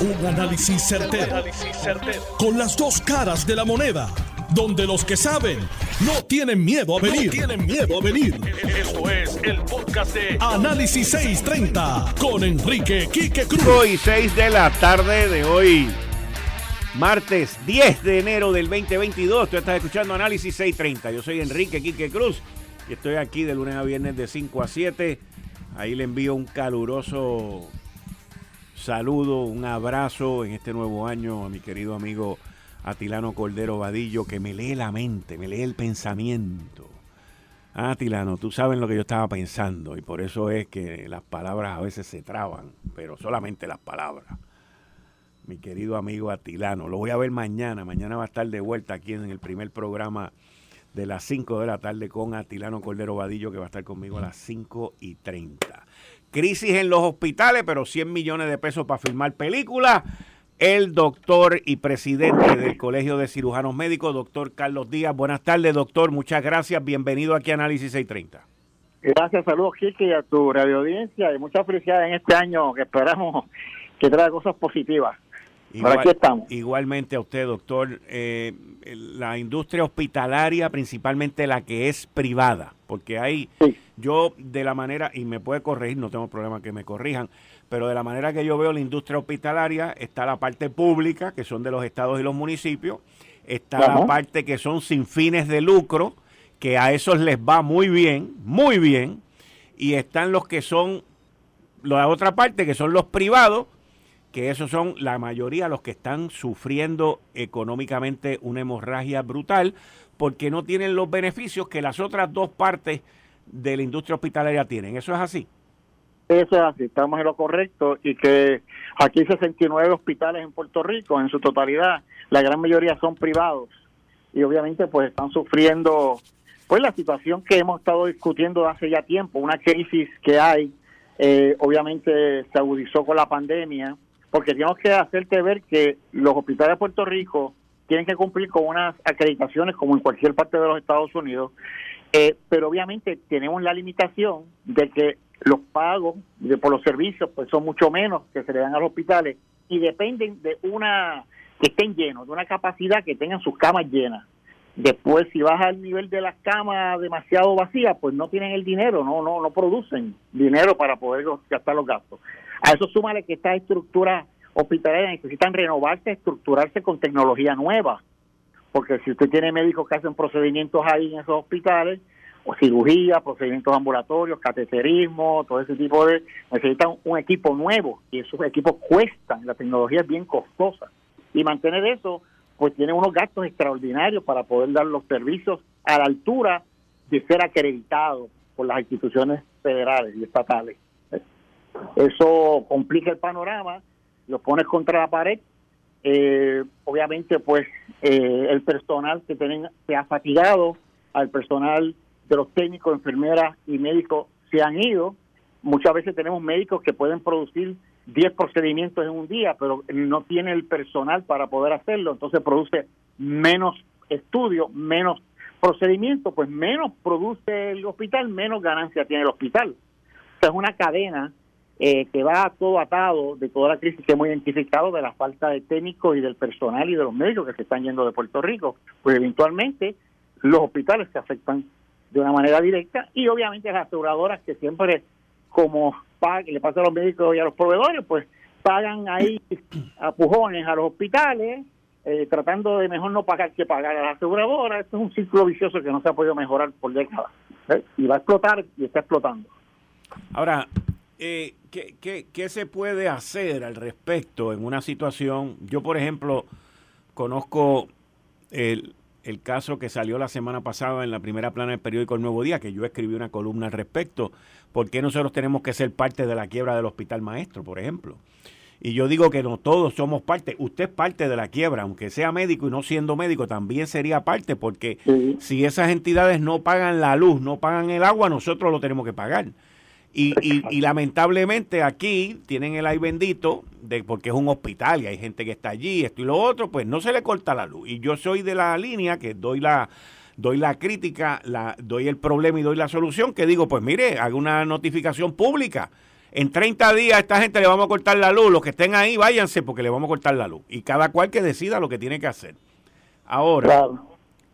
Un análisis certero, Con las dos caras de la moneda. Donde los que saben no tienen miedo a venir. tienen miedo a venir. Esto es el podcast de Análisis 630 con Enrique Quique Cruz. Hoy 6 de la tarde de hoy. Martes 10 de enero del 2022. Tú estás escuchando Análisis 630. Yo soy Enrique Quique Cruz y estoy aquí de lunes a viernes de 5 a 7. Ahí le envío un caluroso saludo, un abrazo en este nuevo año a mi querido amigo Atilano Cordero Vadillo, que me lee la mente, me lee el pensamiento. Ah, Atilano, tú sabes lo que yo estaba pensando y por eso es que las palabras a veces se traban, pero solamente las palabras. Mi querido amigo Atilano, lo voy a ver mañana, mañana va a estar de vuelta aquí en el primer programa de las 5 de la tarde con Atilano Cordero Vadillo, que va a estar conmigo a las 5 y 30 crisis en los hospitales, pero 100 millones de pesos para filmar películas. El doctor y presidente del Colegio de Cirujanos Médicos, doctor Carlos Díaz. Buenas tardes, doctor. Muchas gracias. Bienvenido aquí a Análisis 630. Gracias, saludos, Kiki, y a tu radio audiencia. Y muchas felicidades en este año que esperamos que traiga cosas positivas. Aquí estamos. Igualmente a usted, doctor. Eh, la industria hospitalaria, principalmente la que es privada, porque hay, yo de la manera, y me puede corregir, no tengo problema que me corrijan, pero de la manera que yo veo la industria hospitalaria, está la parte pública, que son de los estados y los municipios, está la parte que son sin fines de lucro, que a esos les va muy bien, muy bien, y están los que son, la otra parte, que son los privados, que esos son la mayoría los que están sufriendo económicamente una hemorragia brutal porque no tienen los beneficios que las otras dos partes de la industria hospitalaria tienen. ¿Eso es así? Eso es así, estamos en lo correcto y que aquí 69 hospitales en Puerto Rico, en su totalidad, la gran mayoría son privados y obviamente pues están sufriendo pues la situación que hemos estado discutiendo hace ya tiempo, una crisis que hay, eh, obviamente se agudizó con la pandemia, porque tenemos que hacerte ver que los hospitales de Puerto Rico tienen que cumplir con unas acreditaciones como en cualquier parte de los Estados Unidos, eh, pero obviamente tenemos la limitación de que los pagos de, por los servicios pues son mucho menos que se le dan a los hospitales y dependen de una que estén llenos, de una capacidad que tengan sus camas llenas. Después, si vas al nivel de las camas demasiado vacías, pues no tienen el dinero, no no no producen dinero para poder gastar los gastos. A eso súmale que estas estructuras hospitalarias necesitan renovarse, estructurarse con tecnología nueva. Porque si usted tiene médicos que hacen procedimientos ahí en esos hospitales, o cirugía, procedimientos ambulatorios, cateterismo, todo ese tipo de... necesitan un equipo nuevo y esos equipos cuestan, la tecnología es bien costosa. Y mantener eso, pues tiene unos gastos extraordinarios para poder dar los servicios a la altura de ser acreditado por las instituciones federales y estatales. Eso complica el panorama, lo pones contra la pared. Eh, obviamente, pues eh, el personal que tienen, se ha fatigado, al personal de los técnicos, enfermeras y médicos se han ido. Muchas veces tenemos médicos que pueden producir 10 procedimientos en un día, pero no tiene el personal para poder hacerlo, entonces produce menos estudios, menos procedimientos, pues menos produce el hospital, menos ganancia tiene el hospital. O es una cadena eh, que va todo atado de toda la crisis que hemos identificado de la falta de técnicos y del personal y de los médicos que se están yendo de Puerto Rico, pues eventualmente los hospitales se afectan de una manera directa y obviamente las aseguradoras que siempre como le pasa a los médicos y a los proveedores, pues pagan ahí a pujones a los hospitales, eh, tratando de mejor no pagar que pagar a las aseguradoras. Esto es un círculo vicioso que no se ha podido mejorar por décadas. ¿eh? Y va a explotar y está explotando. Ahora, eh, ¿qué, qué, qué se puede hacer al respecto en una situación? Yo, por ejemplo, conozco el, el caso que salió la semana pasada en la primera plana del periódico El Nuevo Día, que yo escribí una columna al respecto. ¿Por qué nosotros tenemos que ser parte de la quiebra del hospital maestro, por ejemplo? Y yo digo que no todos somos parte. Usted es parte de la quiebra, aunque sea médico y no siendo médico, también sería parte, porque si esas entidades no pagan la luz, no pagan el agua, nosotros lo tenemos que pagar. Y, y, lamentablemente aquí tienen el ay bendito, de, porque es un hospital y hay gente que está allí, esto y lo otro, pues no se le corta la luz. Y yo soy de la línea que doy la, doy la crítica, la, doy el problema y doy la solución, que digo, pues mire, haga una notificación pública. en 30 días a esta gente le vamos a cortar la luz, los que estén ahí váyanse porque le vamos a cortar la luz. Y cada cual que decida lo que tiene que hacer. Ahora,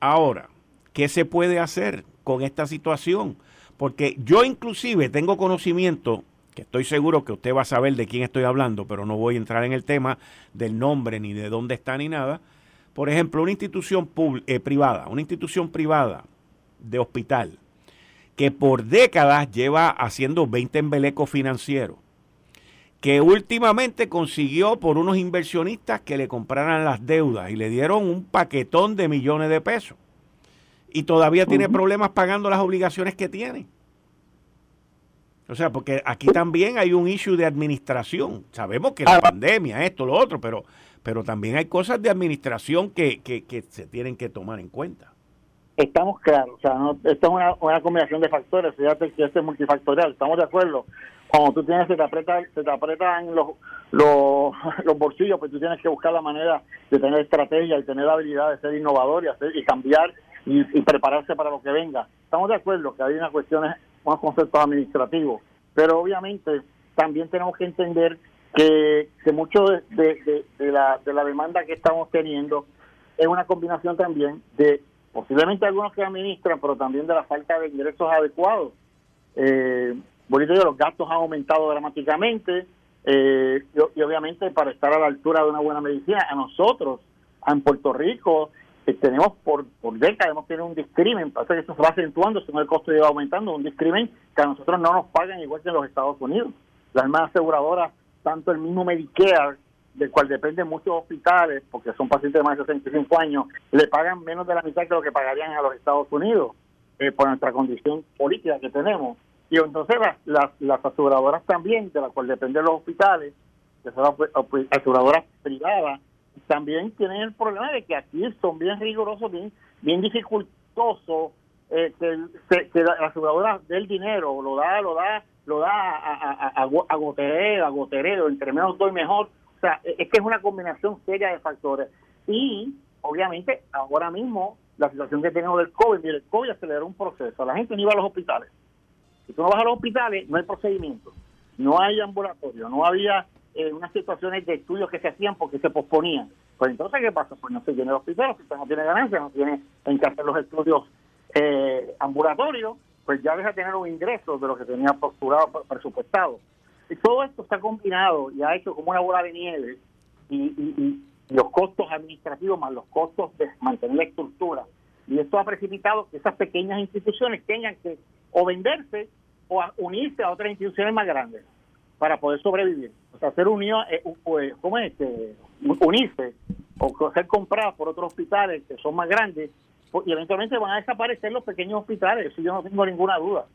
ahora, ¿qué se puede hacer con esta situación? Porque yo inclusive tengo conocimiento, que estoy seguro que usted va a saber de quién estoy hablando, pero no voy a entrar en el tema del nombre ni de dónde está ni nada. Por ejemplo, una institución eh, privada, una institución privada de hospital, que por décadas lleva haciendo 20 embelecos financieros, que últimamente consiguió por unos inversionistas que le compraran las deudas y le dieron un paquetón de millones de pesos. Y todavía tiene problemas pagando las obligaciones que tiene. O sea, porque aquí también hay un issue de administración. Sabemos que la ah. pandemia, esto, lo otro, pero, pero también hay cosas de administración que, que, que se tienen que tomar en cuenta estamos claros, o sea, no, esto es una, una combinación de factores, fíjate que este es multifactorial, estamos de acuerdo. Cuando tú tienes, se te aprieta, se te apretan los, los, los bolsillos, pues tú tienes que buscar la manera de tener estrategia y tener la habilidad de ser innovador y, hacer, y cambiar y, prepararse para lo que venga. Estamos de acuerdo que hay unas cuestiones, unos conceptos administrativos, pero obviamente también tenemos que entender que, que mucho de, de, la, de la demanda que estamos teniendo es una combinación también de posiblemente algunos que administran, pero también de la falta de ingresos adecuados. Eh, los gastos han aumentado dramáticamente eh, y, obviamente para estar a la altura de una buena medicina, a nosotros, en Puerto Rico, eh, tenemos por, por décadas hemos tenido un discrimen, parece que esto se va acentuando, según el costo lleva aumentando, un discrimen que a nosotros no nos pagan igual que en los Estados Unidos. Las más aseguradoras, tanto el mismo Medicare del cual dependen muchos hospitales, porque son pacientes de más de 65 años, le pagan menos de la mitad que lo que pagarían a los Estados Unidos eh, por nuestra condición política que tenemos. Y entonces las, las, aseguradoras también, de las cuales dependen los hospitales, que son aseguradoras privadas, también tienen el problema de que aquí son bien rigurosos, bien, bien dificultosos, eh, que, que, la aseguradora del dinero, lo da, lo da, lo da a, a, a, a goterero, a goterero, entre menos doy mejor, o sea, e-, es que es una combinación seria de factores. Y, obviamente, ahora mismo, la situación que tenemos del COVID, mire, el COVID aceleró un proceso. La gente no iba a los hospitales. Si tú no vas a los hospitales, no hay procedimiento, no hay ambulatorio, no había eh, unas situaciones de estudios que se hacían porque se posponían. Pues entonces, ¿qué pasa? Pues no se tiene hospital, el hospital no tiene ganancia, no tiene en que hacer los estudios eh, ambulatorios, pues ya deja de tener un ingreso de lo que tenía posturado, presupuestado. Y todo esto está combinado y ha hecho como una bola de nieve y, los costos administrativos más los costos de mantener la estructura. Y esto ha precipitado que esas pequeñas instituciones tengan que o venderse o unirse a otras instituciones más grandes para poder sobrevivir. O sea, ser unido, eh, pues, ¿cómo es? Este, unirse o ser compradas por otros hospitales que son más grandes y eventualmente van a desaparecer los pequeños hospitales, eso yo no tengo ninguna duda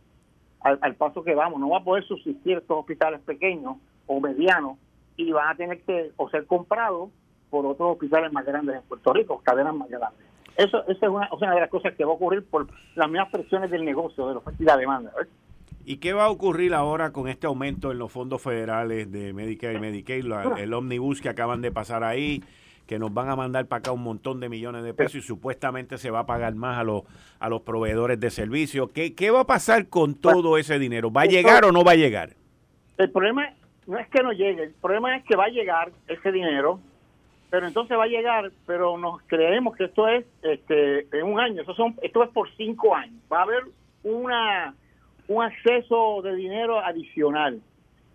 al, paso que vamos. No va a poder subsistir estos hospitales pequeños o medianos y van a tener que o ser comprados por otros hospitales más grandes en Puerto Rico, cadenas más grandes. Eso, es una, de las cosas que va a ocurrir por las mismas presiones del negocio, de la oferta y la demanda. ¿Y qué va a ocurrir ahora con este aumento en los fondos federales de Medicare y Medicaid, el ómnibus que acaban de pasar ahí? que nos van a mandar para acá un montón de millones de pesos y supuestamente se va a pagar más a los, a los proveedores de servicios. ¿Qué, ¿Qué va a pasar con todo ese dinero? ¿Va a llegar o no va a llegar? El problema no es que no llegue, el problema es que va a llegar ese dinero, pero entonces va a llegar, pero nos creemos que esto es este, en un año, esto, son, esto es por cinco años. Va a haber una un acceso de dinero adicional,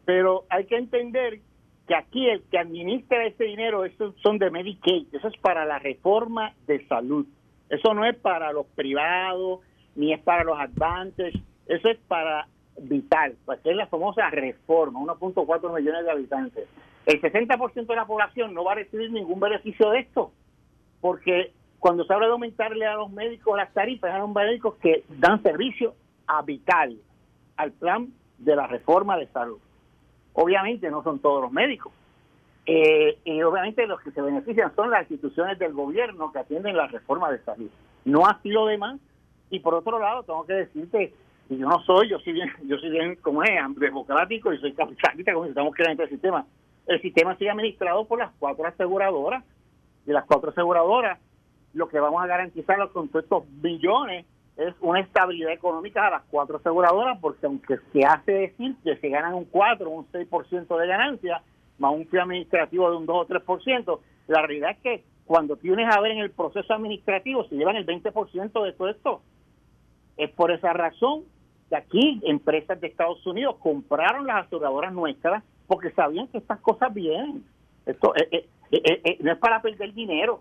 pero hay que entender que aquí el que administra ese dinero, esos son de Medicaid, eso es para la reforma de salud. Eso no es para los privados, ni es para los advances, eso es para vital, pues es la famosa reforma, 1.4 millones de habitantes. El 60% de la población no va a recibir ningún beneficio de esto, porque cuando se habla de aumentarle a los médicos las tarifas, a los médicos que dan servicio a vital, al plan de la reforma de salud. Obviamente no son todos los médicos. Eh, y obviamente los que se benefician son las instituciones del gobierno que atienden la reforma de salud. No así lo demás. Y por otro lado, tengo que decirte, yo no soy, yo soy bien, yo soy bien como es, democrático y soy capitalista, como estamos creando el sistema. El sistema sigue administrado por las cuatro aseguradoras. Y las cuatro aseguradoras, lo que vamos a garantizar con todos estos billones es una estabilidad económica a las cuatro aseguradoras, porque aunque se hace decir que se ganan un 4 o un 6% de ganancia, más un fee administrativo de un 2 o 3%, la realidad es que cuando tienes a ver en el proceso administrativo se llevan el 20% de todo esto. Es por esa razón que aquí empresas de Estados Unidos compraron las aseguradoras nuestras porque sabían que estas cosas vienen. Esto eh, eh, eh, no es para perder dinero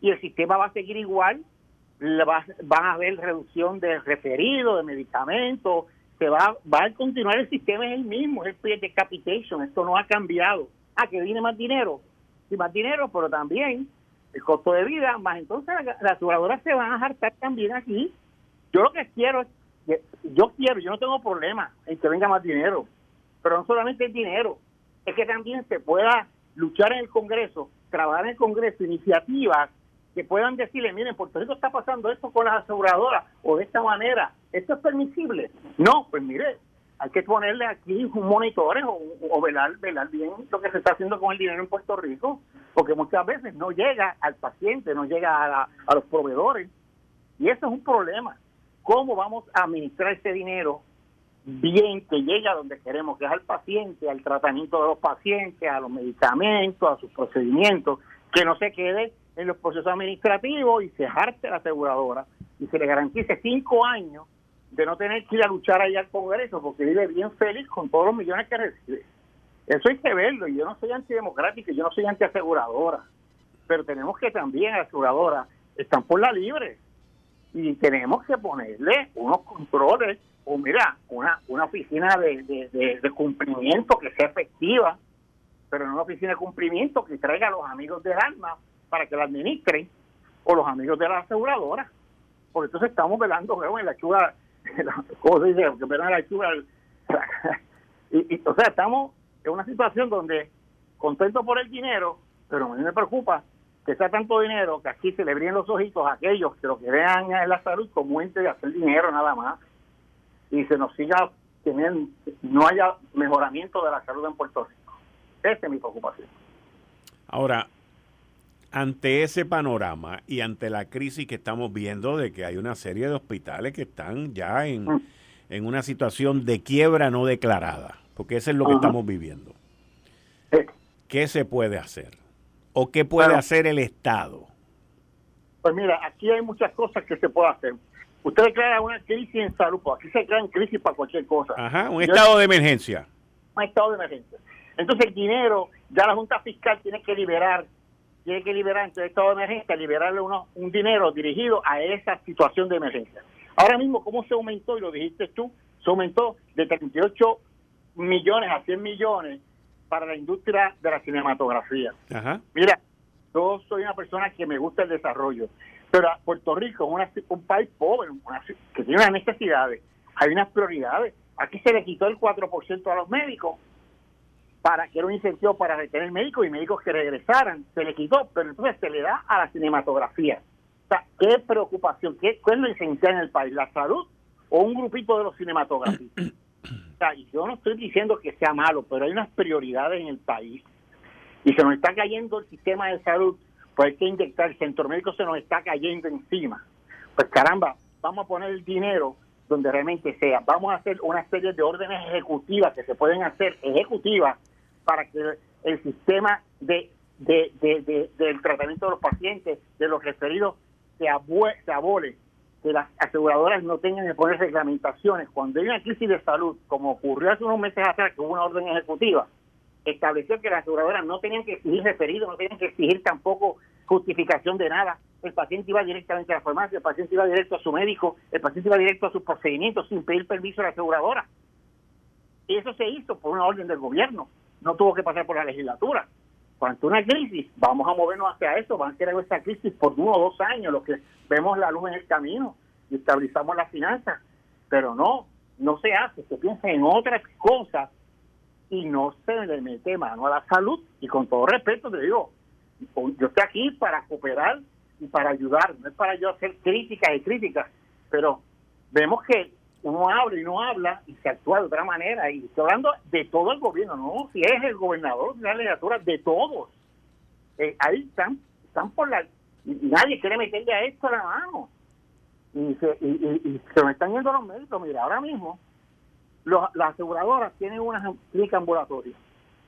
y el sistema va a seguir igual. Va, van a haber reducción de referido, de medicamentos, se va, va a continuar el sistema es el mismo, es el de capitation, esto no ha cambiado. Ah, que viene más dinero, sí, más dinero, pero también el costo de vida, más entonces las aseguradoras se van a hartar también aquí. Yo lo que quiero es, yo quiero, yo no tengo problema en que venga más dinero, pero no solamente el dinero, es que también se pueda luchar en el Congreso, trabajar en el Congreso iniciativas que puedan decirle, miren, Puerto Rico está pasando esto con las aseguradoras o de esta manera, ¿esto es permisible? No, pues mire, hay que ponerle aquí un monitores o, velar, velar bien lo que se está haciendo con el dinero en Puerto Rico, porque muchas veces no llega al paciente, no llega a, a los proveedores, y eso es un problema. ¿Cómo vamos a administrar ese dinero bien que llegue a donde queremos, que es al paciente, al tratamiento de los pacientes, a los medicamentos, a sus procedimientos, que no se quede en los procesos administrativos y se jarte la aseguradora y se le garantice cinco años de no tener que ir a luchar allá al Congreso porque vive bien feliz con todos los millones que recibe. Eso hay que verlo yo no soy antidemocrático, yo no soy antiaseguradora, pero tenemos que también aseguradoras están por la libre y tenemos que ponerle unos controles o mira, una, una oficina de, de, de cumplimiento que sea efectiva, pero no una oficina de cumplimiento que traiga a los amigos del alma para que la administren o los amigos de la aseguradora. Porque entonces estamos velando en la chuga, ¿cómo se dice? Que velan la chuga. y, o sea, estamos en una situación donde contentos por el dinero, pero a mí me preocupa que sea tanto dinero que aquí se le brillen los ojitos a aquellos que lo que vean en la salud como ente de hacer dinero nada más y se nos siga teniendo, no haya mejoramiento de la salud en Puerto Rico. Esa es mi preocupación. Ahora, ante ese panorama y ante la crisis que estamos viendo de que hay una serie de hospitales que están ya en, mm. una situación de quiebra no declarada, porque eso es lo que estamos viviendo. ¿Qué se puede hacer? ¿O qué puede hacer el Estado? Pues mira, aquí hay muchas cosas que se puede hacer. Usted declara una crisis en salud, pues aquí se crean crisis para cualquier cosa. Ajá, un estado de emergencia. Un estado de emergencia. Entonces el dinero, ya la Junta Fiscal tiene que liberar tiene que liberar en estado de emergencia, liberarle uno, un dinero dirigido a esa situación de emergencia. Ahora mismo, ¿cómo se aumentó? Y lo dijiste tú, se aumentó de 38 millones a 100 millones para la industria de la cinematografía. Mira, yo soy una persona que me gusta el desarrollo, pero Puerto Rico es un país pobre, que tiene unas necesidades, hay unas prioridades. Aquí se le quitó el 4% a los médicos, para que era un incentivo para retener médicos y médicos que regresaran. Se le quitó, pero entonces se le da a la cinematografía. O sea, qué preocupación, qué, es lo esencial en el país, la salud o un grupito de los cinematografistas. O sea, yo no estoy diciendo que sea malo, pero hay unas prioridades en el país y se nos está cayendo el sistema de salud, pues hay que inyectar, el centro médico se nos está cayendo encima. Pues caramba, vamos a poner el dinero donde realmente sea. Vamos a hacer una serie de órdenes ejecutivas que se pueden hacer ejecutivas para que el sistema de, del tratamiento de los pacientes, de los referidos, se, se abole, que las aseguradoras no tengan que poner reglamentaciones. Cuando hay una crisis de salud, como ocurrió hace unos meses atrás, que hubo una orden ejecutiva, estableció que las aseguradoras no tenían que exigir referidos, no tenían que exigir tampoco justificación de nada. El paciente iba directamente a la farmacia, el paciente iba directo a su médico, el paciente iba directo a sus procedimientos sin pedir permiso a la aseguradora. Y eso se hizo por una orden del gobierno no tuvo que pasar por la legislatura. Cuando una crisis, vamos a movernos hacia eso, van a ser esta crisis por uno o dos años, lo que vemos la luz en el camino y estabilizamos las finanzas. Pero no, no se hace, se piensa en otras cosas y no se le mete mano a la salud. Y con todo respeto te digo, yo estoy aquí para cooperar y para ayudar, no es para yo hacer críticas y críticas, pero vemos que uno habla y no habla y se actúa de otra manera. Y estoy hablando de todo el gobierno, no si es el gobernador, de la legislatura, de todos. Eh, ahí están, están por la... Nadie quiere meterle a esto la mano. y se, y, se me están yendo los médicos. Mira, ahora mismo las aseguradoras tienen unas clínicas ambulatorias.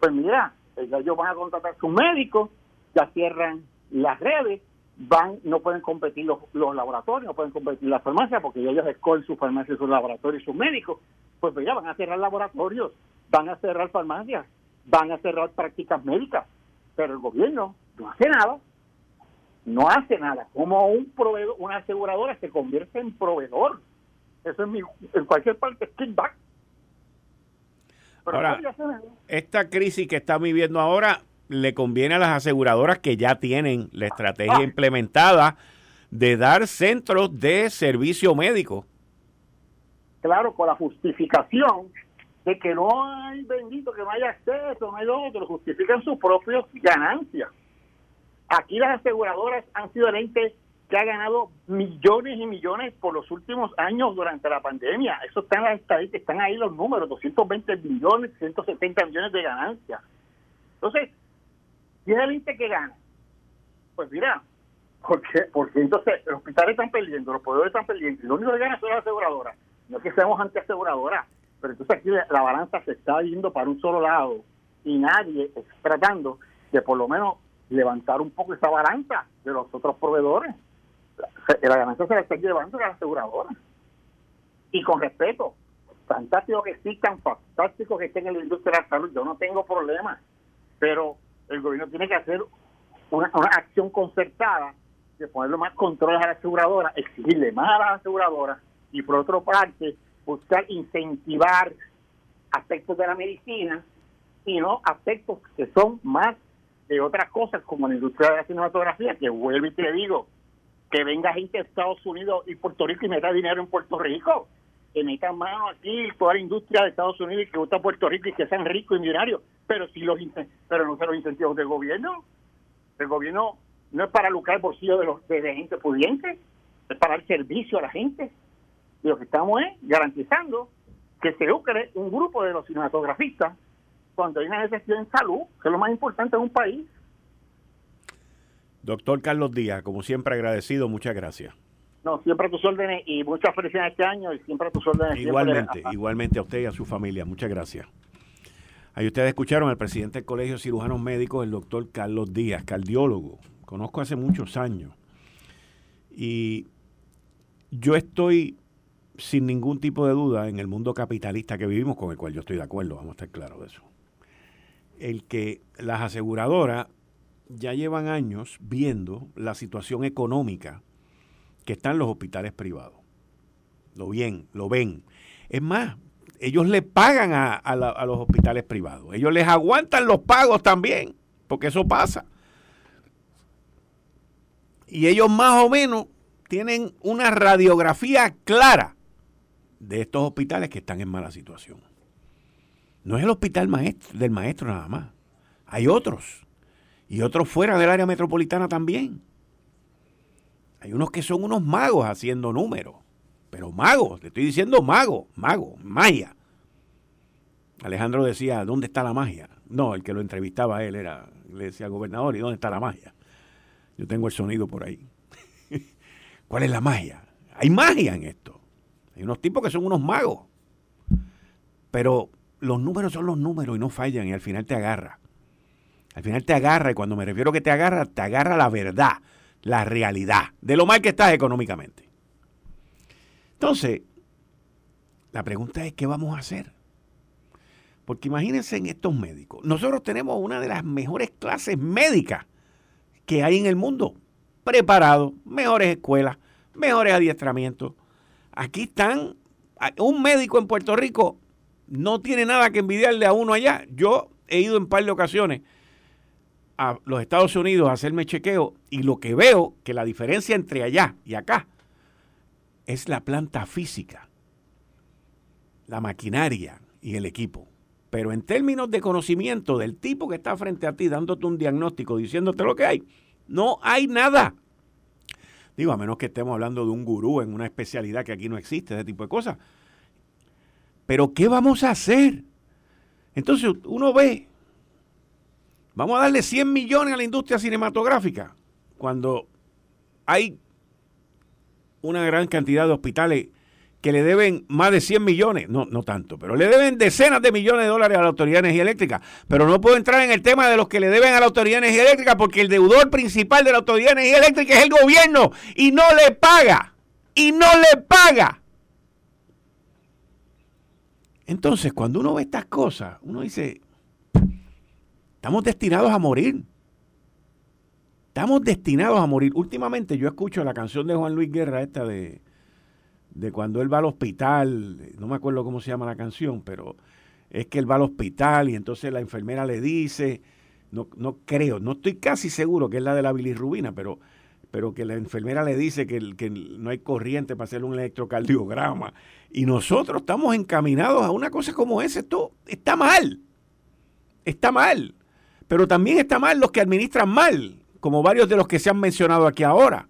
Pues mira, ellos van a contratar sus médicos, ya cierran las redes, van no pueden competir los, laboratorios, no pueden competir las farmacias porque ellos escogen sus farmacias, sus laboratorios y sus médicos. Pues mira, van a cerrar laboratorios, van a cerrar farmacias, van a cerrar prácticas médicas, pero el gobierno no hace nada no hace nada. Como un proveedor, una aseguradora se convierte en proveedor. Eso es mi, en cualquier parte es kickback. ahora, esta crisis que está viviendo ahora le conviene a las aseguradoras que ya tienen la estrategia implementada de dar centros de servicio médico. Claro, con la justificación de que no hay bendito que no haya acceso, no hay otro, justifican sus propias ganancias. Aquí las aseguradoras han sido el ente que ha ganado millones y millones por los últimos años durante la pandemia. Eso está en las estadísticas, están ahí los números, 220 millones, 170 millones de ganancias. Entonces, ¿quién es el ente que gana? Pues mira, porque, porque entonces los hospitales están perdiendo, los poderes están perdiendo, y lo único que gana son las aseguradoras. No es que seamos anti-aseguradoras, pero entonces aquí la balanza se está yendo para un solo lado y nadie está tratando de por lo menos levantar un poco esa balanza de los otros proveedores. La, ganancia se la está llevando a la aseguradora. Y con respeto, fantástico que existan, fantástico que estén en la industria de la salud, yo no tengo problema, pero el gobierno tiene que hacer una, acción concertada de ponerle más controles a la aseguradora, exigirle más a las aseguradoras y por otra parte buscar incentivar aspectos de la medicina y no aspectos que son más de otras cosas como la industria de la cinematografía, que vuelvo y te digo, que venga gente de Estados Unidos y Puerto Rico y meta dinero en Puerto Rico, que meta mano aquí toda la industria de Estados Unidos y que gusta Puerto Rico y que sean ricos y millonarios, pero si los pero no se los incentivos del gobierno. El gobierno no es para lucrar el bolsillo de los de, gente pudiente, es para dar servicio a la gente. Y lo que estamos es garantizando que se lucre un grupo de los cinematografistas cuando hay una necesidad en salud, que es lo más importante en un país. Doctor Carlos Díaz, como siempre agradecido, muchas gracias. No, siempre a tus órdenes y muchas felicidades este año y siempre a tus órdenes. Igualmente, igualmente a usted y a su familia. Muchas gracias. Ahí ustedes escucharon al presidente del Colegio de Cirujanos Médicos, el doctor Carlos Díaz, cardiólogo. Conozco hace muchos años. Y yo estoy sin ningún tipo de duda en el mundo capitalista que vivimos, con el cual yo estoy de acuerdo, vamos a estar claros de eso el que las aseguradoras ya llevan años viendo la situación económica que están los hospitales privados. Lo bien, lo ven. Es más, ellos le pagan a, los hospitales privados. Ellos les aguantan los pagos también, porque eso pasa. Y ellos más o menos tienen una radiografía clara de estos hospitales que están en mala situación. No es el hospital maestro, del maestro nada más. Hay otros. Y otros fuera del área metropolitana también. Hay unos que son unos magos haciendo números. Pero magos, le estoy diciendo mago, mago, magia. Alejandro decía, ¿dónde está la magia? No, el que lo entrevistaba a él era, le decía gobernador, ¿y dónde está la magia? Yo tengo el sonido por ahí. ¿Cuál es la magia? Hay magia en esto. Hay unos tipos que son unos magos. Pero los números son los números y no fallan y al final te agarra. Al final te agarra y cuando me refiero a que te agarra, te agarra la verdad, la realidad de lo mal que estás económicamente. Entonces, la pregunta es, ¿qué vamos a hacer? Porque imagínense en estos médicos. Nosotros tenemos una de las mejores clases médicas que hay en el mundo. Preparados, mejores escuelas, mejores adiestramientos. Aquí están, un médico en Puerto Rico no tiene nada que envidiarle a uno allá. Yo he ido en par de ocasiones a los Estados Unidos a hacerme chequeo y lo que veo que la diferencia entre allá y acá es la planta física, la maquinaria y el equipo. Pero en términos de conocimiento del tipo que está frente a ti dándote un diagnóstico, diciéndote lo que hay, no hay nada. Digo, a menos que estemos hablando de un gurú en una especialidad que aquí no existe, ese tipo de cosas. Pero ¿qué vamos a hacer? Entonces uno ve, vamos a darle 100 millones a la industria cinematográfica cuando hay una gran cantidad de hospitales que le deben más de 100 millones, no, no tanto, pero le deben decenas de millones de dólares a la Autoridad de Energía Eléctrica. Pero no puedo entrar en el tema de los que le deben a la Autoridad de Energía Eléctrica porque el deudor principal de la Autoridad de Energía Eléctrica es el gobierno y no le paga. Y no le paga. Entonces, cuando uno ve estas cosas, uno dice, estamos destinados a morir. Estamos destinados a morir. Últimamente yo escucho la canción de Juan Luis Guerra, esta de, de cuando él va al hospital, no me acuerdo cómo se llama la canción, pero es que él va al hospital y entonces la enfermera le dice, no, no creo, no estoy casi seguro que es la de la bilirrubina, pero, pero que la enfermera le dice que, que no hay corriente para hacer un electrocardiograma. Y nosotros estamos encaminados a una cosa como esa. Esto está mal. Está mal. Pero también está mal los que administran mal como varios de los que se han mencionado aquí ahora.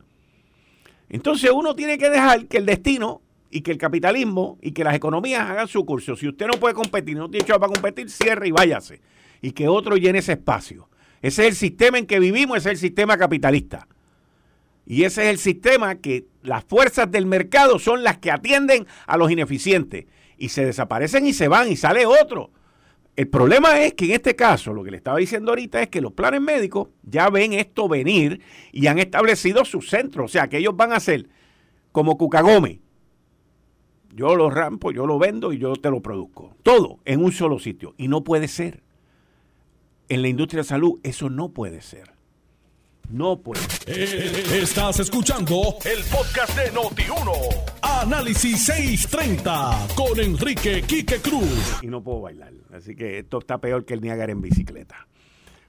Entonces uno tiene que dejar que el destino y que el capitalismo y que las economías hagan su curso. Si usted no puede competir, no tiene hecho para competir, cierre y váyase. Y que otro llene ese espacio. Ese es el sistema en que vivimos, ese es el sistema capitalista. Y ese es el sistema que las fuerzas del mercado son las que atienden a los ineficientes. Y se desaparecen y se van y sale otro. El problema es que en este caso, lo que le estaba diciendo ahorita es que los planes médicos ya ven esto venir y han establecido su centro. O sea, que ellos van a hacer como Cucagome. Yo lo rampo, yo lo vendo y yo te lo produzco. Todo en un solo sitio. Y no puede ser. En la industria de salud eso no puede ser. No puede. Eh, estás escuchando el podcast de Noti1. Análisis 630 con Enrique Quique Cruz. Y no puedo bailar. Así que esto está peor que el Niágara en bicicleta.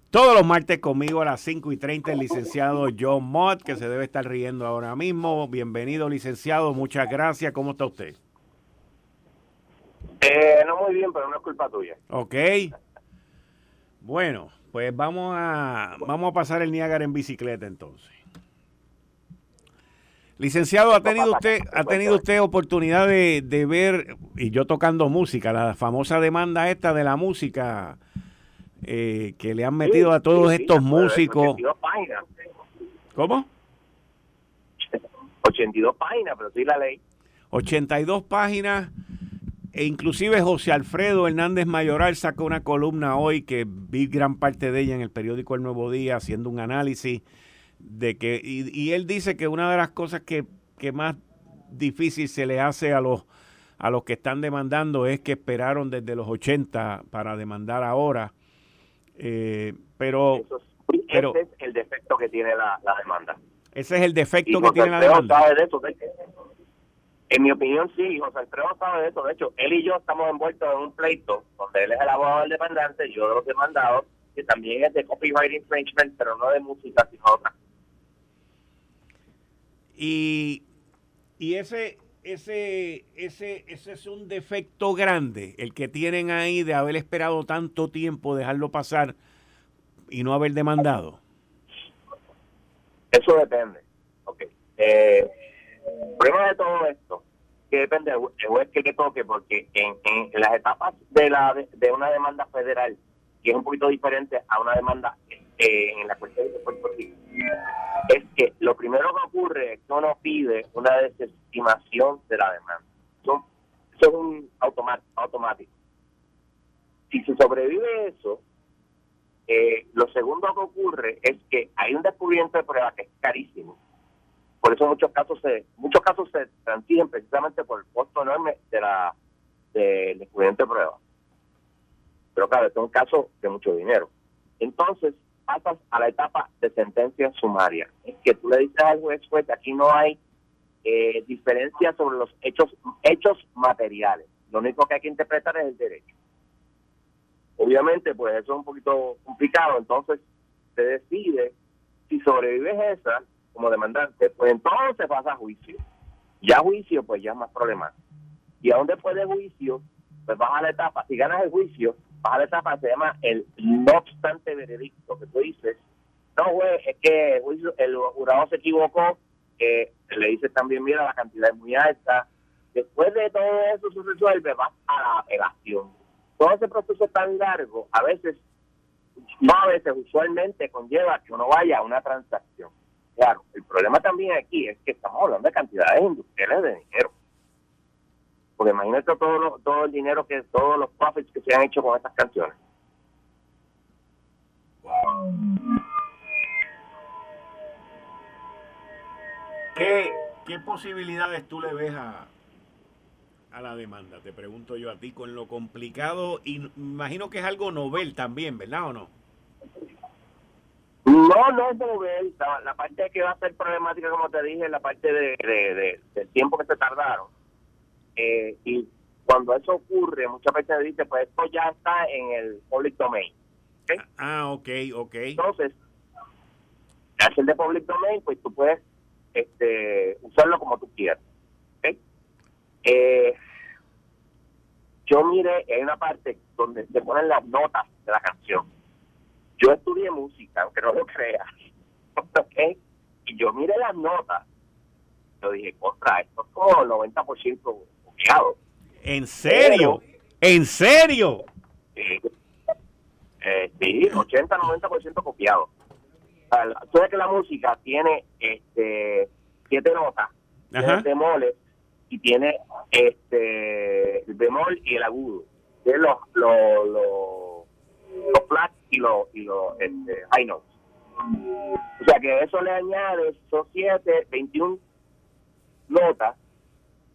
Todos los martes conmigo a las 5 y 30 el licenciado John Mott, que se debe estar riendo ahora mismo. Bienvenido, licenciado. Muchas gracias. ¿Cómo está usted? Eh, no muy bien, pero no es culpa tuya. Ok. Bueno, pues vamos a, vamos a pasar el Niágara en bicicleta entonces. Licenciado, ¿ha tenido usted, ha tenido usted oportunidad de, ver, y yo tocando música, la famosa demanda esta de la música eh, que le han metido a todos estos músicos? 82 páginas. ¿Cómo? 82 páginas, pero sí la ley. 82 páginas e inclusive José Alfredo Hernández Mayoral sacó una columna hoy que vi gran parte de ella en el periódico El Nuevo Día haciendo un análisis de que, y, él dice que una de las cosas que, más difícil se le hace a los, a los que están demandando es que esperaron desde los 80 para demandar ahora. Eh, pero, ese es el defecto que tiene la, demanda. Ese es el defecto que tiene la demanda. En mi opinión, sí, José Alfredo sabe de eso. De hecho, él y yo estamos envueltos en un pleito donde él es el abogado del demandante, yo de los demandados, que también es de copyright infringement, pero no de música, sino otra. Y, y ese, ese, ese, ese es un defecto grande, el que tienen ahí de haber esperado tanto tiempo, dejarlo pasar y no haber demandado. Eso depende. Ok. Eh, Prueba de todo esto, que depende del juez que, toque, porque en, en, las etapas de, la, de una demanda federal, que es un poquito diferente a una demanda eh, en la cuestión de Puerto Rico, es que lo primero que ocurre es que uno pide una desestimación de la demanda. Eso, es un automático. Si se sobrevive eso, eh, lo segundo que ocurre es que hay un descubrimiento de prueba que es carísimo por eso muchos casos se muchos casos se transiguen precisamente por el costo enorme de la del descubrimiento de prueba. Pero claro, es un caso de mucho dinero. Entonces, pasas a la etapa de sentencia sumaria. Es que tú le dices al juez, que aquí no hay eh, diferencia sobre los hechos hechos materiales. Lo único que hay que interpretar es el derecho. Obviamente, pues eso es un poquito complicado. Entonces, se decide si sobrevives esa, como demandante, pues entonces vas a juicio. Ya juicio, pues ya es más problemático. Y aún después de juicio, pues vas a la etapa, si ganas el juicio, vas a la etapa se llama el no obstante veredicto, que tú dices, no, güey, es que el, jurado se equivocó, que le dices también, mira, la cantidad es muy alta. Después de todo eso se resuelve, vas a la apelación. Todo ese proceso tan largo, a veces, no a veces, usualmente conlleva que uno vaya a una transacción. Claro, el problema también aquí es que estamos hablando de cantidades industriales de dinero. Porque imagínate todo, todo el dinero que, todos los profits que se han hecho con estas canciones. ¿Qué, ¿Qué posibilidades tú le ves a, a la demanda? Te pregunto yo a ti, con lo complicado, y imagino que es algo novel también, ¿verdad o no? No, no es novel. La, parte que va a ser problemática, como te dije, la parte de, del tiempo que se tardaron. Eh, y cuando eso ocurre, muchas veces dice, pues esto ya está en el public domain. Ah, ok, ok. Entonces, al de public domain, pues tú puedes este, usarlo como tú quieras. Eh, yo mire, hay una parte donde se ponen las notas de la canción. Yo estudié música, aunque no lo creas. ¿okay? Y yo mire las notas. Yo dije, contra, esto es como el 90% copiado. ¿En serio? ¿En serio? Sí, eh, sí 80-90% copiado. Sabes que la música tiene este siete notas, tiene bemoles y tiene este el bemol y el agudo, que los los los, flat y los y los este, high notes. O sea que eso le añade, son 7, 21 notas,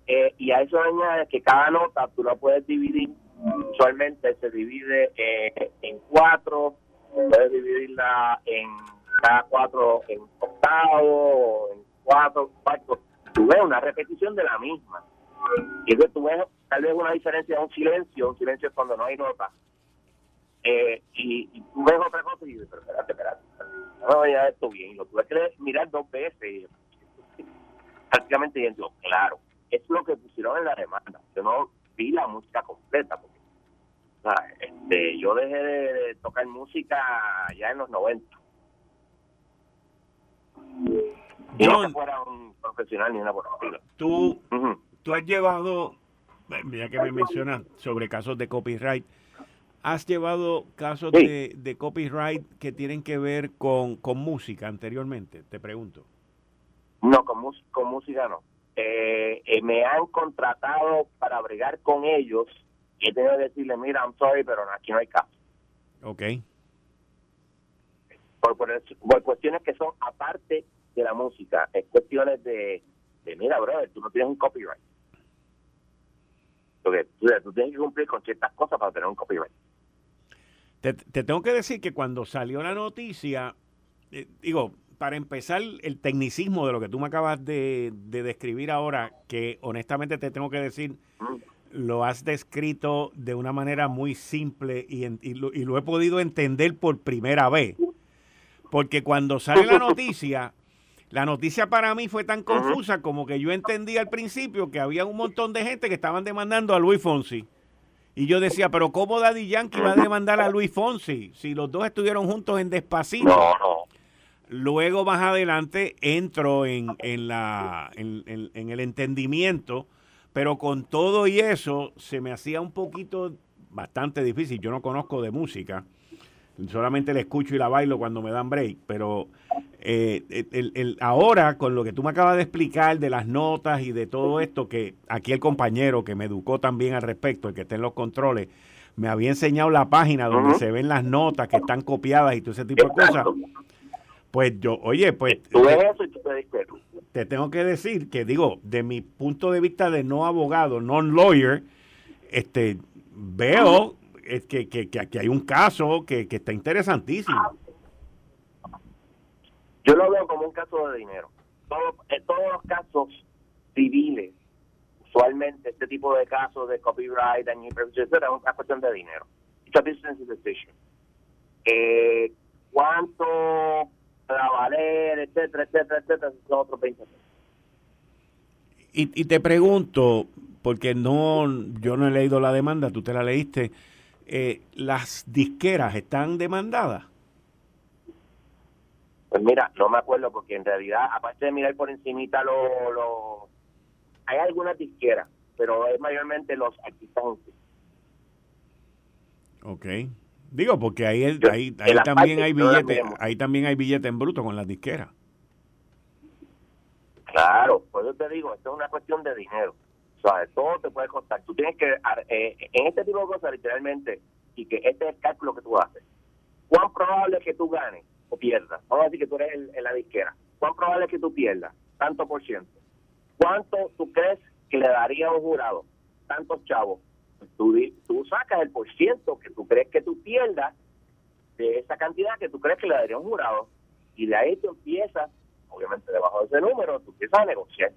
eh, y a eso le añade que cada nota tú la puedes dividir, usualmente se divide eh, en cuatro, puedes dividirla en cada cuatro en octavo, en cuatro, cuatro, tú ves una repetición de la misma. Y entonces tú ves tal vez una diferencia de un silencio, un silencio es cuando no hay nota. Eh, y, tú ves otra cosa y dices, pero espérate, espérate, no ya esto bien. Y lo tuve que mirar dos veces. Y, prácticamente diciendo, claro, es lo que pusieron en la demanda. Yo no vi la música completa. Porque, este, yo dejé de tocar música ya en los 90 no fuera un profesional ni una Tú, tú has llevado, ya que me mencionas sobre casos de copyright, ¿has llevado casos de, copyright que tienen que ver con, con música anteriormente? Te pregunto. No, con, con música no. Eh, eh, me han contratado para bregar con ellos y he tenido que decirle, mira, I'm sorry, pero aquí no hay caso. Ok. Por, por cuestiones que son aparte de la música, es cuestiones de, de mira, brother, tú no tienes un copyright. Porque tú, tienes que cumplir con ciertas cosas para tener un copyright. Te, tengo que decir que cuando salió la noticia, eh, digo, para empezar, el tecnicismo de lo que tú me acabas de, describir ahora, que honestamente te tengo que decir, lo has descrito de una manera muy simple y, y, lo, y, lo, he podido entender por primera vez. Porque cuando sale la noticia, la noticia para mí fue tan confusa como que yo entendí al principio que había un montón de gente que estaban demandando a Luis Fonsi. Y yo decía, pero ¿cómo Daddy Yankee va a demandar a Luis Fonsi si los dos estuvieron juntos en Despacito? No, no. Luego más adelante entro en, en, la, en, en el entendimiento, pero con todo y eso se me hacía un poquito bastante difícil. Yo no conozco de música solamente la escucho y la bailo cuando me dan break, pero eh, el, ahora con lo que tú me acabas de explicar de las notas y de todo esto, que aquí el compañero que me educó también al respecto, el que está en los controles, me había enseñado la página donde se ven las notas que están copiadas y todo ese tipo de cosas. Pues yo, oye, pues... te, tengo que decir que digo, de mi punto de vista de no abogado, non lawyer, este, veo es que, que, que aquí hay un caso que, que está interesantísimo. Yo lo veo como un caso de dinero. Todo, en todos los casos civiles, usualmente este tipo de casos de copyright, daño y es una cuestión de dinero. It's a business decision. Eh, ¿Cuánto va a valer, etcétera, etcétera, etcétera? Son otros 20 y, y te pregunto, porque no, yo no he leído la demanda, tú te la leíste eh, ¿las disqueras están demandadas? Pues mira, no me acuerdo porque en realidad, aparte de mirar por encimita lo, lo... hay algunas disqueras, pero es mayormente los artistas Ok. Digo, porque ahí, ahí, también hay billetes, ahí también hay billete en bruto con las disqueras. Claro, por eso te digo, esto es una cuestión de dinero. O sea, todo te puede costar. Tú tienes que, eh, en este tipo de cosas, literalmente, y que este es el cálculo que tú haces, ¿cuán probable es que tú ganes o pierdas? Vamos a decir que tú eres el, la disquera. ¿Cuán probable es que tú pierdas? Tanto por ciento. ¿Cuánto tú crees que le daría a un jurado? Tantos chavos. Tú, tú sacas el por ciento que tú crees que tú pierdas de esa cantidad que tú crees que le daría a un jurado. Y de ahí tú empiezas, obviamente debajo de ese número, tú empiezas a negociar.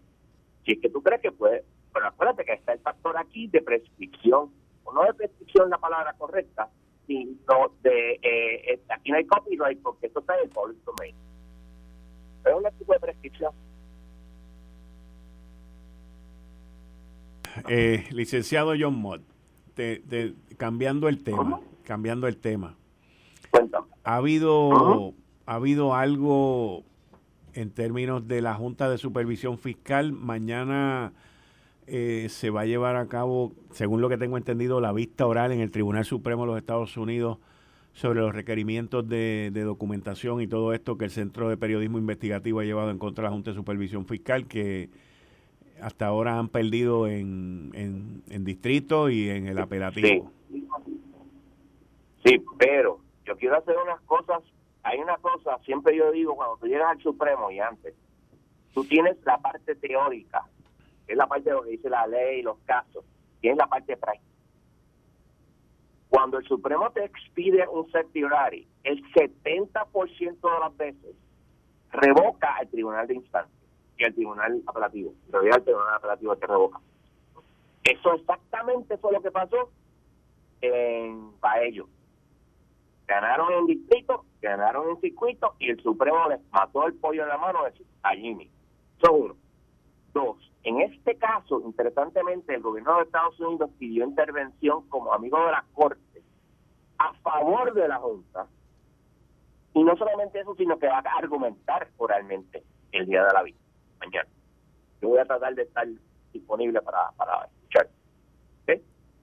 Si es que tú crees que puede, pero acuérdate que está el factor aquí de prescripción, o no de prescripción la palabra correcta, sino de, eh, eh, aquí no hay copyright porque esto está en el public domain. Pero es un tipo de prescripción. Eh, licenciado John Mott, cambiando el tema, cambiando el tema. Ha habido, ha habido algo en términos de la Junta de Supervisión Fiscal. Mañana eh, se va a llevar a cabo, según lo que tengo entendido, la vista oral en el Tribunal Supremo de los Estados Unidos sobre los requerimientos de, documentación y todo esto que el Centro de Periodismo Investigativo ha llevado en contra de la Junta de Supervisión Fiscal, que hasta ahora han perdido en, en, distrito y en el apelativo. Sí. pero yo quiero hacer unas cosas. Hay una cosa, siempre yo digo, cuando tú llegas al Supremo y antes, tú tienes la parte teórica, que es la parte de lo que dice la ley, los casos, tienes la parte práctica. Cuando el Supremo te expide un certiorari, el 70% de las veces revoca al tribunal de instancia y al tribunal apelativo. En el tribunal apelativo te revoca. Eso exactamente fue lo que pasó en Baello. Ganaron en distrito, ganaron en circuito y el Supremo les mató el pollo en la mano a Jimmy. Eso uno. Dos, en este caso, interesantemente, el gobierno de Estados Unidos pidió intervención como amigo de la Corte a favor de la Junta. Y no solamente eso, sino que va a argumentar oralmente el día de la vida mañana. Yo voy a tratar de estar disponible para, para escuchar.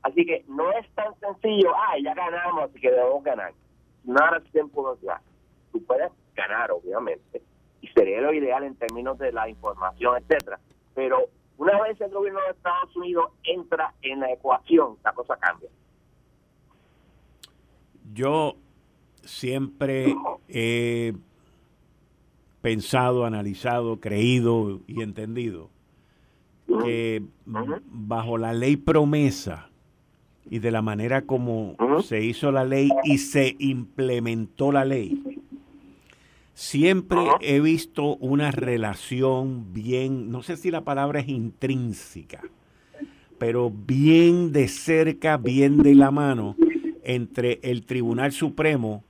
Así que no es tan sencillo, ah, ya ganamos, así que debemos ganar. Nada tiempo ya. Tú puedes ganar, obviamente, y sería lo ideal en términos de la información, etcétera. Pero una vez el gobierno de Estados Unidos entra en la ecuación, la cosa cambia. Yo siempre he pensado, analizado, creído y entendido que bajo la ley promesa y de la manera como se hizo la ley y se implementó la ley, siempre he visto una relación bien, no sé si la palabra es intrínseca, pero bien de cerca, bien de la mano entre el Tribunal Supremo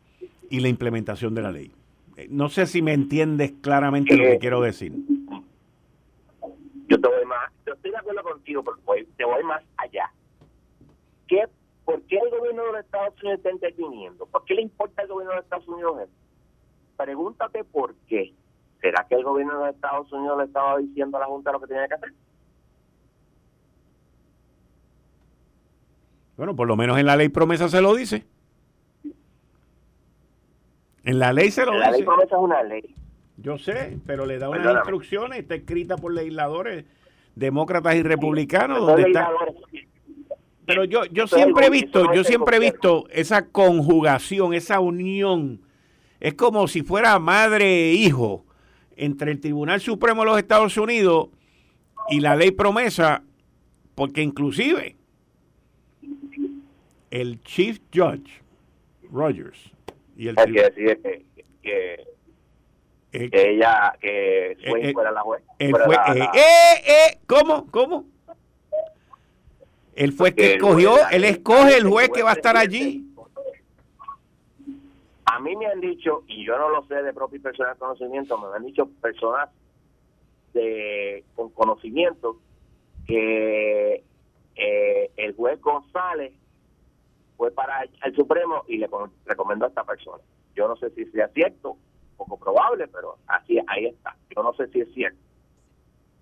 y la implementación de la ley. No sé si me entiendes claramente lo que quiero decir. Yo te voy más, yo estoy de acuerdo contigo, pero te voy más allá. ¿Qué, ¿Por qué el gobierno de Estados Unidos está interviniendo? ¿Por qué le importa al gobierno de Estados Unidos Pregúntate por qué. ¿Será que el gobierno de Estados Unidos le estaba diciendo a la Junta lo que tenía que hacer? Bueno, por lo menos en la ley promesa se lo dice. En la ley se lo la ley promesa es una ley. Yo sé, pero le da unas instrucciones, está escrita por legisladores demócratas y republicanos, donde está... Pero yo, yo siempre he visto, yo siempre he visto esa conjugación, esa unión. Es como si fuera madre e hijo entre el Tribunal Supremo de los Estados Unidos y la ley promesa, porque inclusive el Chief Judge Rogers y el, que que, que, ella, que fue eh, fuera la juez. fue, eh, eh, eh, ¿Cómo? ¿Cómo? Él fue que escogió, él escoge el juez que va a estar allí. A mí me han dicho, y yo no lo sé de propio y personal conocimiento, me han dicho personas de con conocimiento que eh, el juez González fue para el Supremo y le recomendó a esta persona. Yo no sé si sea cierto, poco probable, pero así ahí está. Yo no sé si es cierto.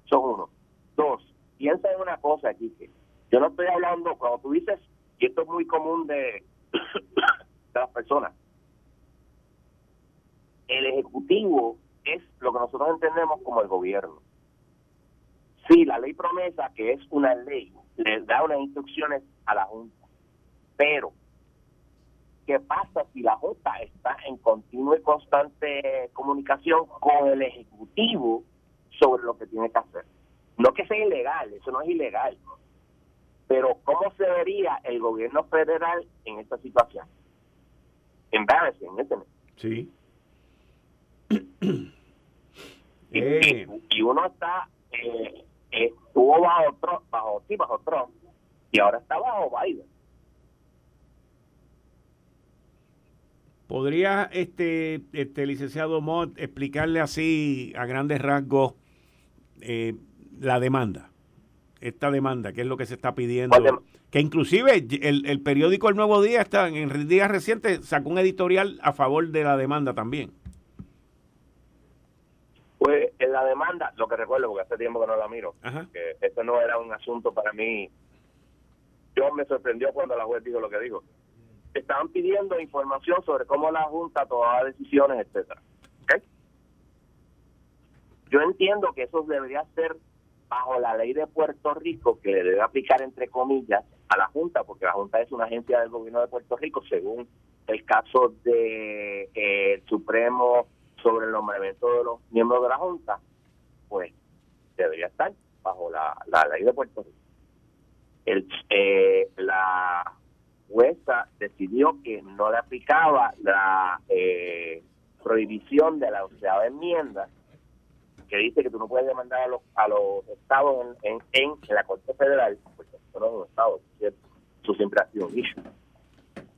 Son uno. Dos, piensa en una cosa aquí que yo no estoy hablando, cuando tú dices, y esto es muy común de, de las personas, el Ejecutivo es lo que nosotros entendemos como el gobierno. Sí, la ley promesa, que es una ley, le da unas instrucciones a la Junta. Pero, ¿qué pasa si la Junta está en continua y constante comunicación con el Ejecutivo sobre lo que tiene que hacer? No que sea ilegal, eso no es ilegal. Pero, ¿cómo se vería el gobierno federal en esta situación? Embarrassing, ¿entiendes? Sí. Y, y, y uno está eh, estuvo bajo Trump, bajo, sí, bajo Trump, y ahora está bajo Biden. ¿Podría este, este licenciado Mott explicarle así a grandes rasgos eh, la demanda? Esta demanda, ¿qué es lo que se está pidiendo? Que inclusive el, el periódico El Nuevo Día está en días recientes sacó un editorial a favor de la demanda también. En la demanda, lo que recuerdo, porque hace tiempo que no la miro, que esto no era un asunto para mí. Yo me sorprendió cuando la juez dijo lo que dijo. Estaban pidiendo información sobre cómo la Junta tomaba decisiones, etcétera. Yo entiendo que eso debería ser bajo la ley de Puerto Rico, que le debe aplicar entre comillas a la Junta, porque la Junta es una agencia del gobierno de Puerto Rico, según el caso de eh, Supremo sobre el nombramiento de los miembros de la Junta, pues debería estar bajo la, ley de Puerto Rico. El, eh, la jueza decidió que no le aplicaba la eh, prohibición de la onceava enmienda que dice que tú no puedes demandar a los, a los estados en, en, la Corte Federal, porque son los estados, Eso siempre ha sido un.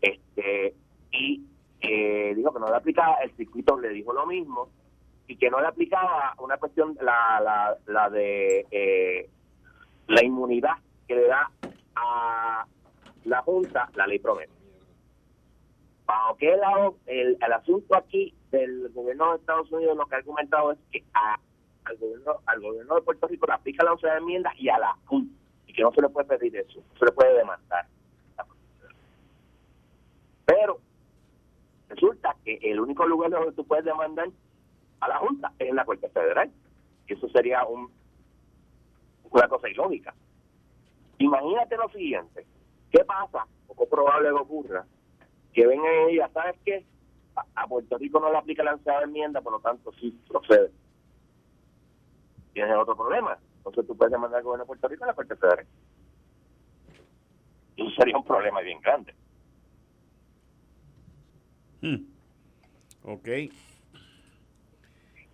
Este, y eh, dijo que no le aplicaba, el circuito le dijo lo mismo y que no le aplicaba una cuestión, la, la, la de eh, la inmunidad que le da a la Junta la ley promete. ¿Para qué lado el, el asunto aquí del gobierno de Estados Unidos lo que ha argumentado es que al gobierno al gobierno de Puerto Rico le aplica la once enmienda y a la Junta y que no se le puede pedir eso, se le puede demandar. Pero el único lugar donde tú puedes demandar a la Junta es en la Corte Federal. Y eso sería un, una cosa ilógica. Imagínate lo siguiente. ¿Qué pasa? Poco probable que ocurra. Que vengan ella, ¿sabes qué? A, Puerto Rico no le aplica la ansiada enmienda, por lo tanto sí procede. Tienes otro problema. Entonces tú puedes demandar al gobierno de Puerto Rico a la Corte Federal. Eso sería un problema bien grande. Hmm. Ok.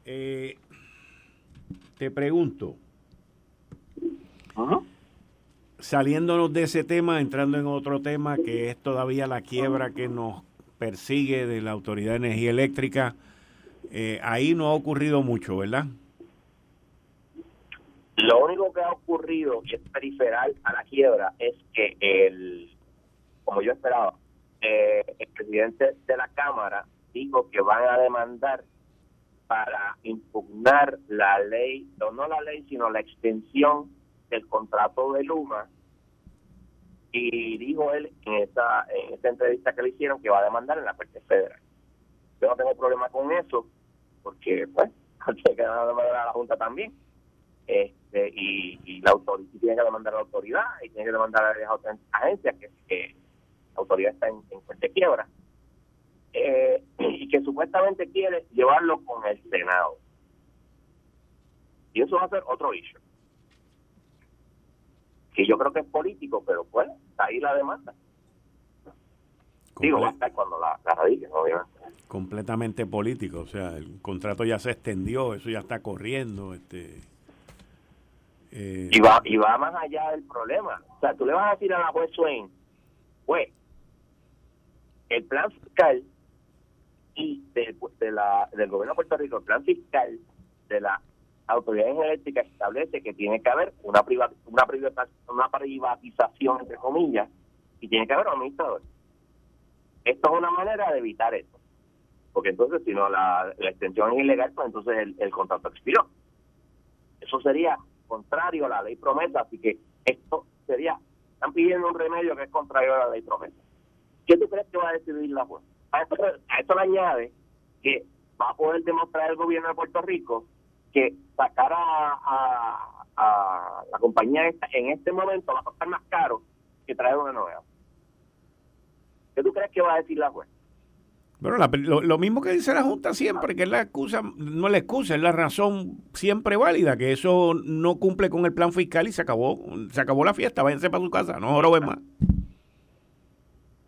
Eh, te pregunto, saliéndonos de ese tema, entrando en otro tema que es todavía la quiebra que nos persigue de la Autoridad de Energía Eléctrica, eh, ahí no ha ocurrido mucho, ¿verdad? Lo único que ha ocurrido y es periferal a la quiebra es que el, como yo esperaba, eh, el presidente de la Cámara dijo que van a demandar para impugnar la ley, no, no la ley, sino la extensión del contrato de Luma. Y dijo él en esta, en esta entrevista que le hicieron que va a demandar en la Corte Federal. Yo no tengo problema con eso, porque pues hay que demandar a la Junta también. Este, y, y la autoridad tiene que demandar a la autoridad y tiene que demandar a las agencias que, que autoridad está en, en quiebra, eh, y que supuestamente quiere llevarlo con el Senado. Y eso va a ser otro issue. Que yo creo que es político, pero pues ahí la demanda. Digo, va a estar cuando la, la obviamente. Completamente político, o sea, el contrato ya se extendió, eso ya está corriendo. este eh, y, va, y va más allá del problema. O sea, tú le vas a decir a la juez Swain, pues, el plan fiscal y de, la, del gobierno de Puerto Rico, el plan fiscal de la autoridad eléctrica establece que tiene que haber una, una, una privatización, entre comillas, y tiene que haber un administrador. Esto es una manera de evitar eso. Porque entonces, si no la, extensión es ilegal, pues entonces el, el contrato expiró. Eso sería contrario a la ley promesa, así que esto sería, están pidiendo un remedio que es contrario a la ley promesa. ¿Qué tú crees que va a decidir la jueza? A esto, le añade que va a poder demostrar el gobierno de Puerto Rico que sacar a, a la compañía esta en este momento va a costar más caro que traer una nueva. ¿Qué tú crees que va a decir la juez? Bueno, lo, mismo que dice la Junta siempre, que es la excusa, no es la excusa, es la razón siempre válida, que eso no cumple con el plan fiscal y se acabó, se acabó la fiesta, váyanse para su casa, no roben más.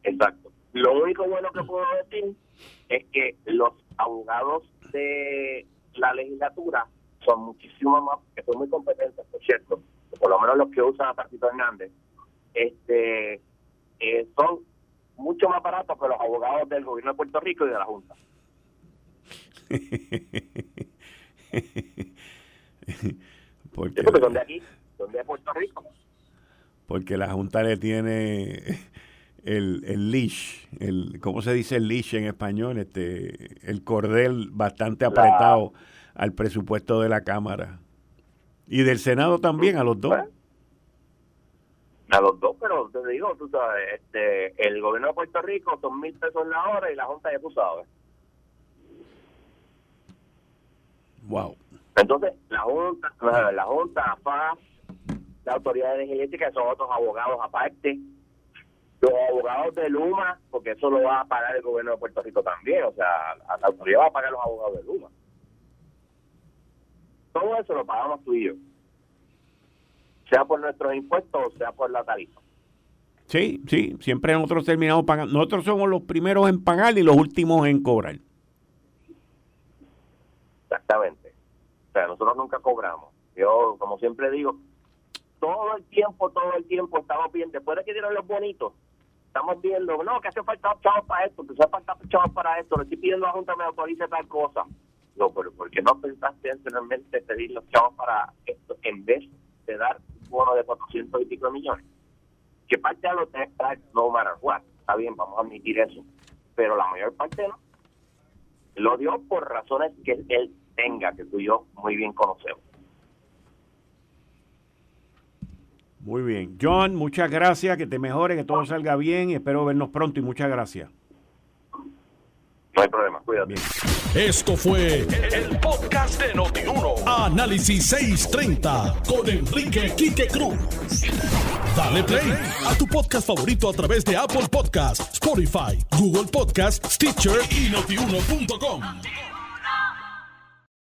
Exacto. Lo único bueno que puedo decir es que los abogados de la legislatura son muchísimo más, que son muy competentes, por cierto, por lo menos los que usan a Partito Hernández, este, eh, son mucho más baratos que los abogados del gobierno de Puerto Rico y de la Junta. porque, porque son de aquí, son de Puerto Rico. Porque la Junta le tiene el, el leash, el, ¿cómo se dice el leash en español? Este, el cordel bastante apretado al presupuesto de la Cámara. Y del Senado también, a los dos. A los dos, pero te digo, tú sabes, este, el gobierno de Puerto Rico son mil pesos la hora y la Junta ya tú sabes. Wow. Entonces, la Junta, la Junta, FAS, la Autoridad de Energética, son otros abogados aparte los abogados de Luma, porque eso lo va a pagar el gobierno de Puerto Rico también, o sea, la autoridad va a pagar los abogados de Luma. Todo eso lo pagamos tú y yo, sea por nuestros impuestos o sea por la tarifa. Sí, sí, siempre nosotros terminamos pagando. Nosotros somos los primeros en pagar y los últimos en cobrar. Exactamente. O sea, nosotros nunca cobramos. Yo, como siempre digo, todo el tiempo, todo el tiempo estamos bien. Después de que dieron los bonitos, estamos viendo, no, que hace falta chavos para esto, que hace falta chavos para esto, le estoy pidiendo a la Junta me autorice tal cosa. No, pero ¿por qué no pensaste anteriormente pedir los chavos para esto en vez de dar un bono de 400 y pico millones? Que parte de lo tenés no matter what, está bien, vamos a admitir eso, pero la mayor parte no. Lo dio por razones que él tenga, que tú y yo muy bien conocemos. Muy bien. John, muchas gracias, que te mejore, que todo salga bien y espero vernos pronto y muchas gracias. No hay problema, cuídate. Esto fue el, podcast de Notiuno. Análisis 630 con Enrique Quique Cruz. Dale play a tu podcast favorito a través de Apple Podcasts, Spotify, Google Podcasts, Stitcher y notiuno.com.